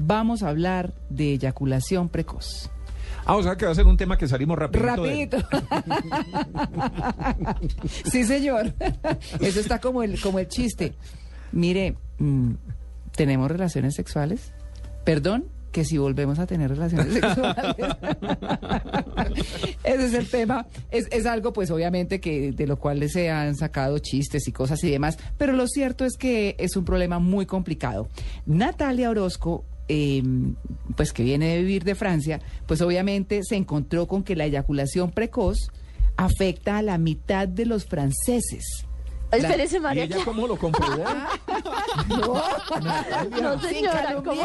vamos a hablar de eyaculación precoz. Ah, o sea que va a ser un tema que salimos rapidito. de- Rapidito. sí, señor. Eso está como el, como el chiste. Mire, mm, ¿tenemos relaciones sexuales? Perdón, que si volvemos a tener relaciones sexuales. Ese es el tema. Es, es algo, pues, obviamente, que de lo cual se han sacado chistes y cosas y demás. Pero lo cierto es que es un problema muy complicado. Natalia Orozco eh, pues que viene de vivir de Francia, pues obviamente se encontró con que la eyaculación precoz afecta a la mitad de los franceses. Espérese, ¿Y María ella cómo lo comprobó? No, Sin señora, como,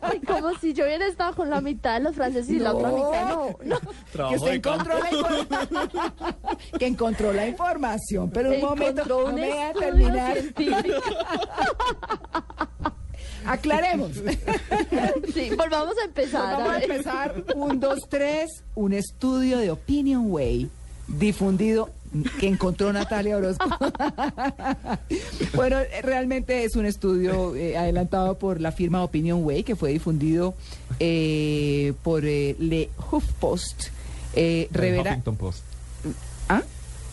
ay, como si yo hubiera estado con la mitad de los franceses y la otra No. mitad no. no. que usted encontró la informa- que encontró la información, pero un momento, no me deja estudio terminar. Aclaremos. Sí, volvamos a empezar. Vamos a empezar. Un, dos, tres. Un estudio de Opinion Way difundido que encontró Natalia Orozco. bueno, realmente es un estudio eh, adelantado por la firma Opinion Way que fue difundido eh, por eh, Le HuffPost. Eh, El. Huffington Post. ¿Ah?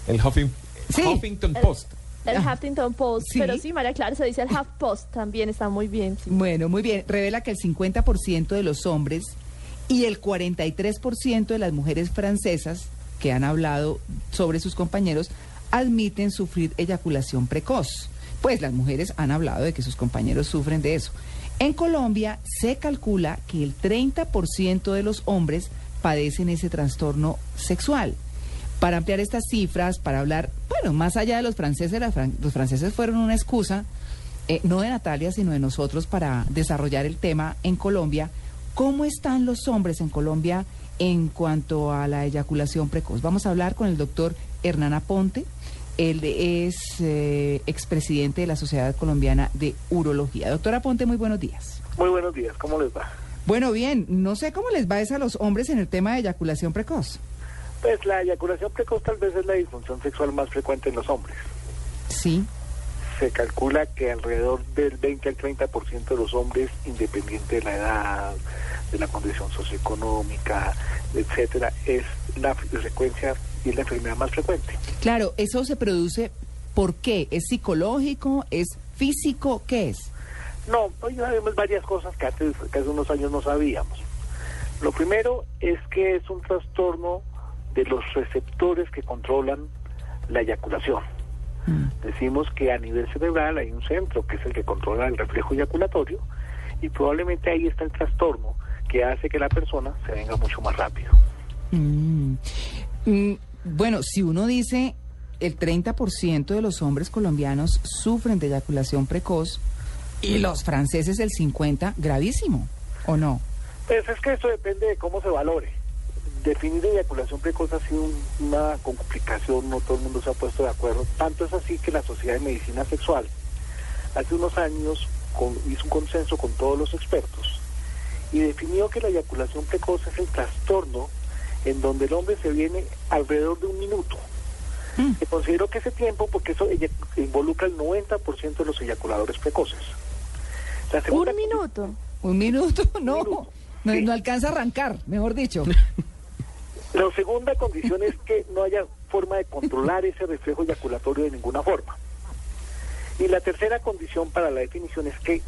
El Huffing- Sí. Huffington Post. El Huffington Post. Sí. Pero sí, María Clara se dice el Huff Post. También está muy bien. sí. Bueno, muy bien. Revela que el 50% de los hombres y el 43% de las mujeres francesas que han hablado sobre sus compañeros admiten sufrir eyaculación precoz. Pues las mujeres han hablado de que sus compañeros sufren de eso. En Colombia se calcula que el 30% de los hombres padecen ese trastorno sexual. Para ampliar estas cifras, para hablar, bueno, más allá de los franceses, la fran- los franceses fueron una excusa, eh, no de Natalia, sino de nosotros para desarrollar el tema en Colombia. ¿Cómo están los hombres en Colombia en cuanto a la eyaculación precoz? Vamos a hablar con el doctor Hernán Aponte. Él es eh, expresidente de la Sociedad Colombiana de Urología. Doctor Aponte, muy buenos días. Muy buenos días, ¿cómo les va? Bueno, bien, no sé cómo les va es a los hombres en el tema de eyaculación precoz. Pues la eyaculación precoz tal vez es la disfunción sexual más frecuente en los hombres. Sí. Se calcula que alrededor del 20 al 30% de los hombres, independiente de la edad, de la condición socioeconómica, etcétera, es la frecuencia y es la enfermedad más frecuente. Claro, eso se produce ¿por qué? ¿Es psicológico? ¿Es físico? ¿Qué es? No, hoy sabemos varias cosas que, antes, que hace unos años no sabíamos. Lo primero es que es un trastorno de los receptores que controlan la eyaculación. Mm. Decimos que a nivel cerebral hay un centro que es el que controla el reflejo eyaculatorio y probablemente ahí está el trastorno que hace que la persona se venga mucho más rápido. Mm. Mm, Bueno, si uno dice el 30% de los hombres colombianos sufren de eyaculación precoz y los franceses el 50%, gravísimo, ¿o no? Pues es que eso depende de cómo se valore. Definir eyaculación precoz ha sido un- una complicación, no todo el mundo se ha puesto de acuerdo. Tanto es así que la Sociedad de Medicina Sexual hace unos años con- hizo un consenso con todos los expertos y definió que la eyaculación precoz es el trastorno en donde el hombre se viene alrededor de un minuto. Mm. Se consideró que ese tiempo, porque eso involucra el 90% de los eyaculadores precoces. La segunda Un minuto. Un minuto, no, minuto, no, sí. no alcanza a arrancar, mejor dicho. La segunda condición es que no haya forma de controlar ese reflejo eyaculatorio de ninguna forma. Y la tercera condición para la definición es que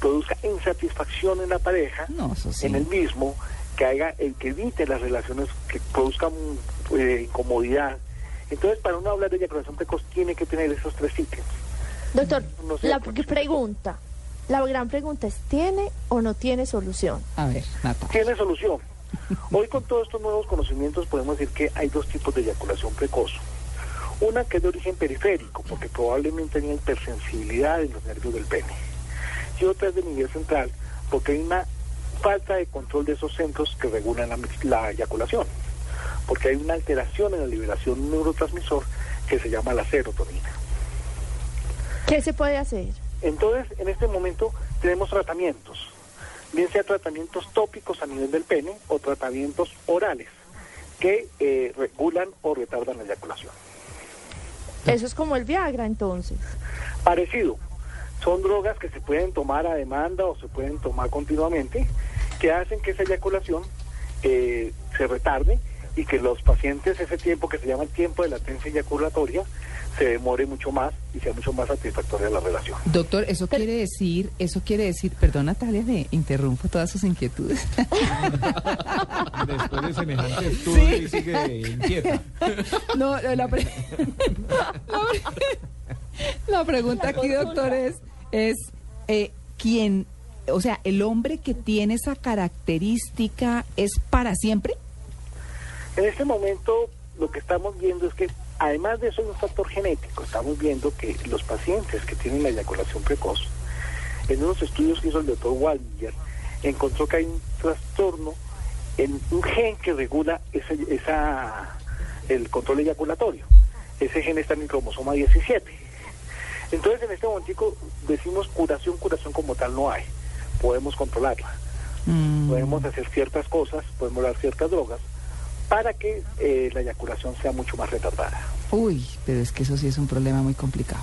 produzca insatisfacción en la pareja, No, eso sí. en el mismo, que haga el que evite las relaciones que produzcan eh, incomodidad. Entonces, para uno hablar de eyaculación precoz, tiene que tener esos tres ítems. Doctor, No sé, la pregunta. La gran pregunta es, ¿tiene o no tiene solución? A ver, Natalia. Tiene solución. Hoy con todos estos nuevos conocimientos podemos decir que hay dos tipos de eyaculación precoz. Una que es de origen periférico, porque probablemente tenía hipersensibilidad en los nervios del pene. Y otra es de nivel central, porque hay una falta de control de esos centros que regulan la, la eyaculación. Porque hay una alteración en la liberación neurotransmisor que se llama la serotonina. ¿Qué se puede hacer? Entonces, en este momento tenemos tratamientos, bien sea tratamientos tópicos a nivel del pene o tratamientos orales que eh, regulan o retardan la eyaculación. Eso es como el Viagra, entonces. Parecido, Son drogas que se pueden tomar a demanda o se pueden tomar continuamente, que hacen que esa eyaculación eh, se retarde y que los pacientes ese tiempo que se llama el tiempo de latencia eyaculatoria se demore mucho más y sea mucho más satisfactoria la relación. Doctor, eso quiere decir, eso quiere decir, perdón Natalia, le interrumpo todas sus inquietudes. Después de semejante estudio y sigue inquieta. No, la, pre- la pregunta aquí, doctor, es, es eh, quién, o sea, el hombre que tiene esa característica es para siempre. En este momento lo que estamos viendo es que además de eso hay un factor genético. Estamos viendo que los pacientes que tienen la eyaculación precoz, en unos estudios que hizo el doctor Waldinger, encontró que hay un trastorno en un gen que regula esa, esa, el control eyaculatorio. Ese gen está en el cromosoma 17. Entonces en este momentico decimos curación, curación como tal no hay. Podemos controlarla. Mm. Podemos hacer ciertas cosas, podemos dar ciertas drogas para que eh, la eyaculación sea mucho más retardada. Uy, pero es que eso sí es un problema muy complicado.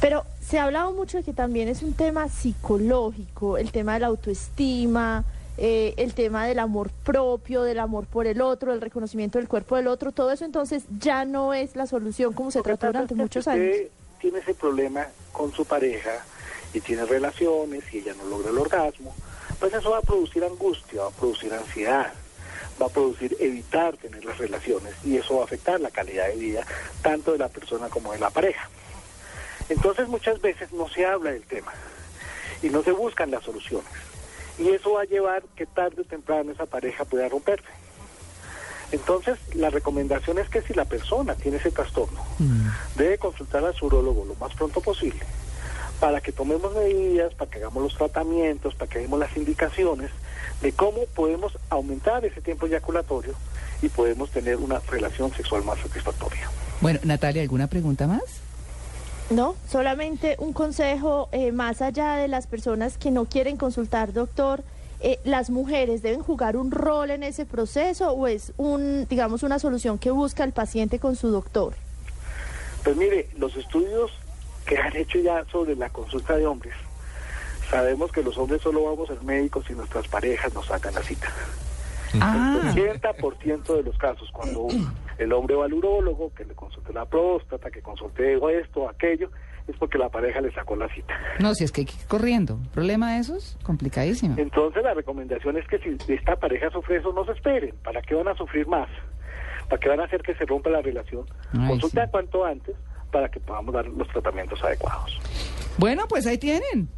Pero se ha hablado mucho de que también es un tema psicológico, el tema de la autoestima, eh, el tema del amor propio, del amor por el otro, el reconocimiento del cuerpo del otro, todo eso entonces ya no es la solución como se trató durante muchos si años. usted tiene ese problema con su pareja y tiene relaciones y ella no logra el orgasmo, pues eso va a producir angustia, va a producir ansiedad, va a producir evitar tener las relaciones y eso va a afectar la calidad de vida tanto de la persona como de la pareja. Entonces muchas veces no se habla del tema y no se buscan las soluciones y eso va a llevar que tarde o temprano esa pareja pueda romperse. Entonces, la recomendación es que si la persona tiene ese trastorno, debe consultar al urólogo lo más pronto posible para que tomemos medidas, para que hagamos los tratamientos, para que demos las indicaciones de cómo podemos aumentar ese tiempo eyaculatorio y podemos tener una relación sexual más satisfactoria. Bueno, Natalia, ¿alguna pregunta más? No, solamente un consejo eh, más allá de las personas que no quieren consultar, doctor. eh, ¿Las mujeres deben jugar un rol en ese proceso o es un, digamos, una solución que busca el paciente con su doctor? Pues mire, los estudios que han hecho ya sobre la consulta de hombres, sabemos que los hombres solo vamos al médico si nuestras parejas nos sacan la cita. Ah, El 80% de los casos, cuando el hombre va al urólogo, que le consulte la próstata, que consulte esto, aquello, es porque la pareja le sacó la cita. no, si es que hay que ir corriendo. ¿Problema de esos? Complicadísimo. Entonces la recomendación es que si esta pareja sufre eso, no se esperen. ¿Para qué van a sufrir más? ¿Para qué van a hacer que se rompa la relación? Consulta sí. cuanto antes para que podamos dar los tratamientos adecuados. Bueno, pues ahí tienen.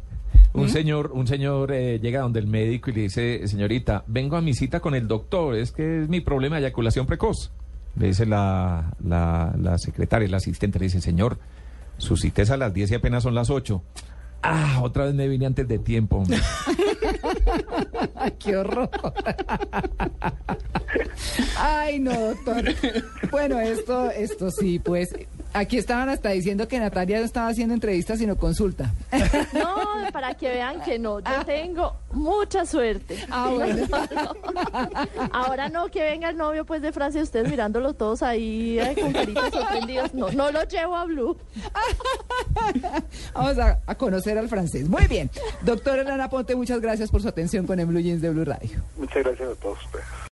Un señor, un señor eh, llega donde el médico y le dice, señorita, vengo a mi cita con el doctor, es que es mi problema de eyaculación precoz. Le dice la, la, la secretaria, la asistente, le dice, señor, su cita es a las 10 y apenas son las 8. Ah, otra vez me vine antes de tiempo. hombre". Ay, qué horror. Ay, no, doctor. Bueno, esto, esto sí, pues. Aquí estaban hasta diciendo que Natalia no estaba haciendo entrevistas, sino consulta. No, para que vean que no, yo tengo mucha suerte. Ah, bueno. Ahora no, que venga el novio pues de Francia, ustedes mirándolo todos ahí eh, con caritas sorprendidos. No, no lo llevo a Blue. Vamos a, a conocer al francés. Muy bien. Doctora Elena Ponte, muchas gracias por su atención con el Blue Jeans de Blue Radio. Muchas gracias a todos ustedes.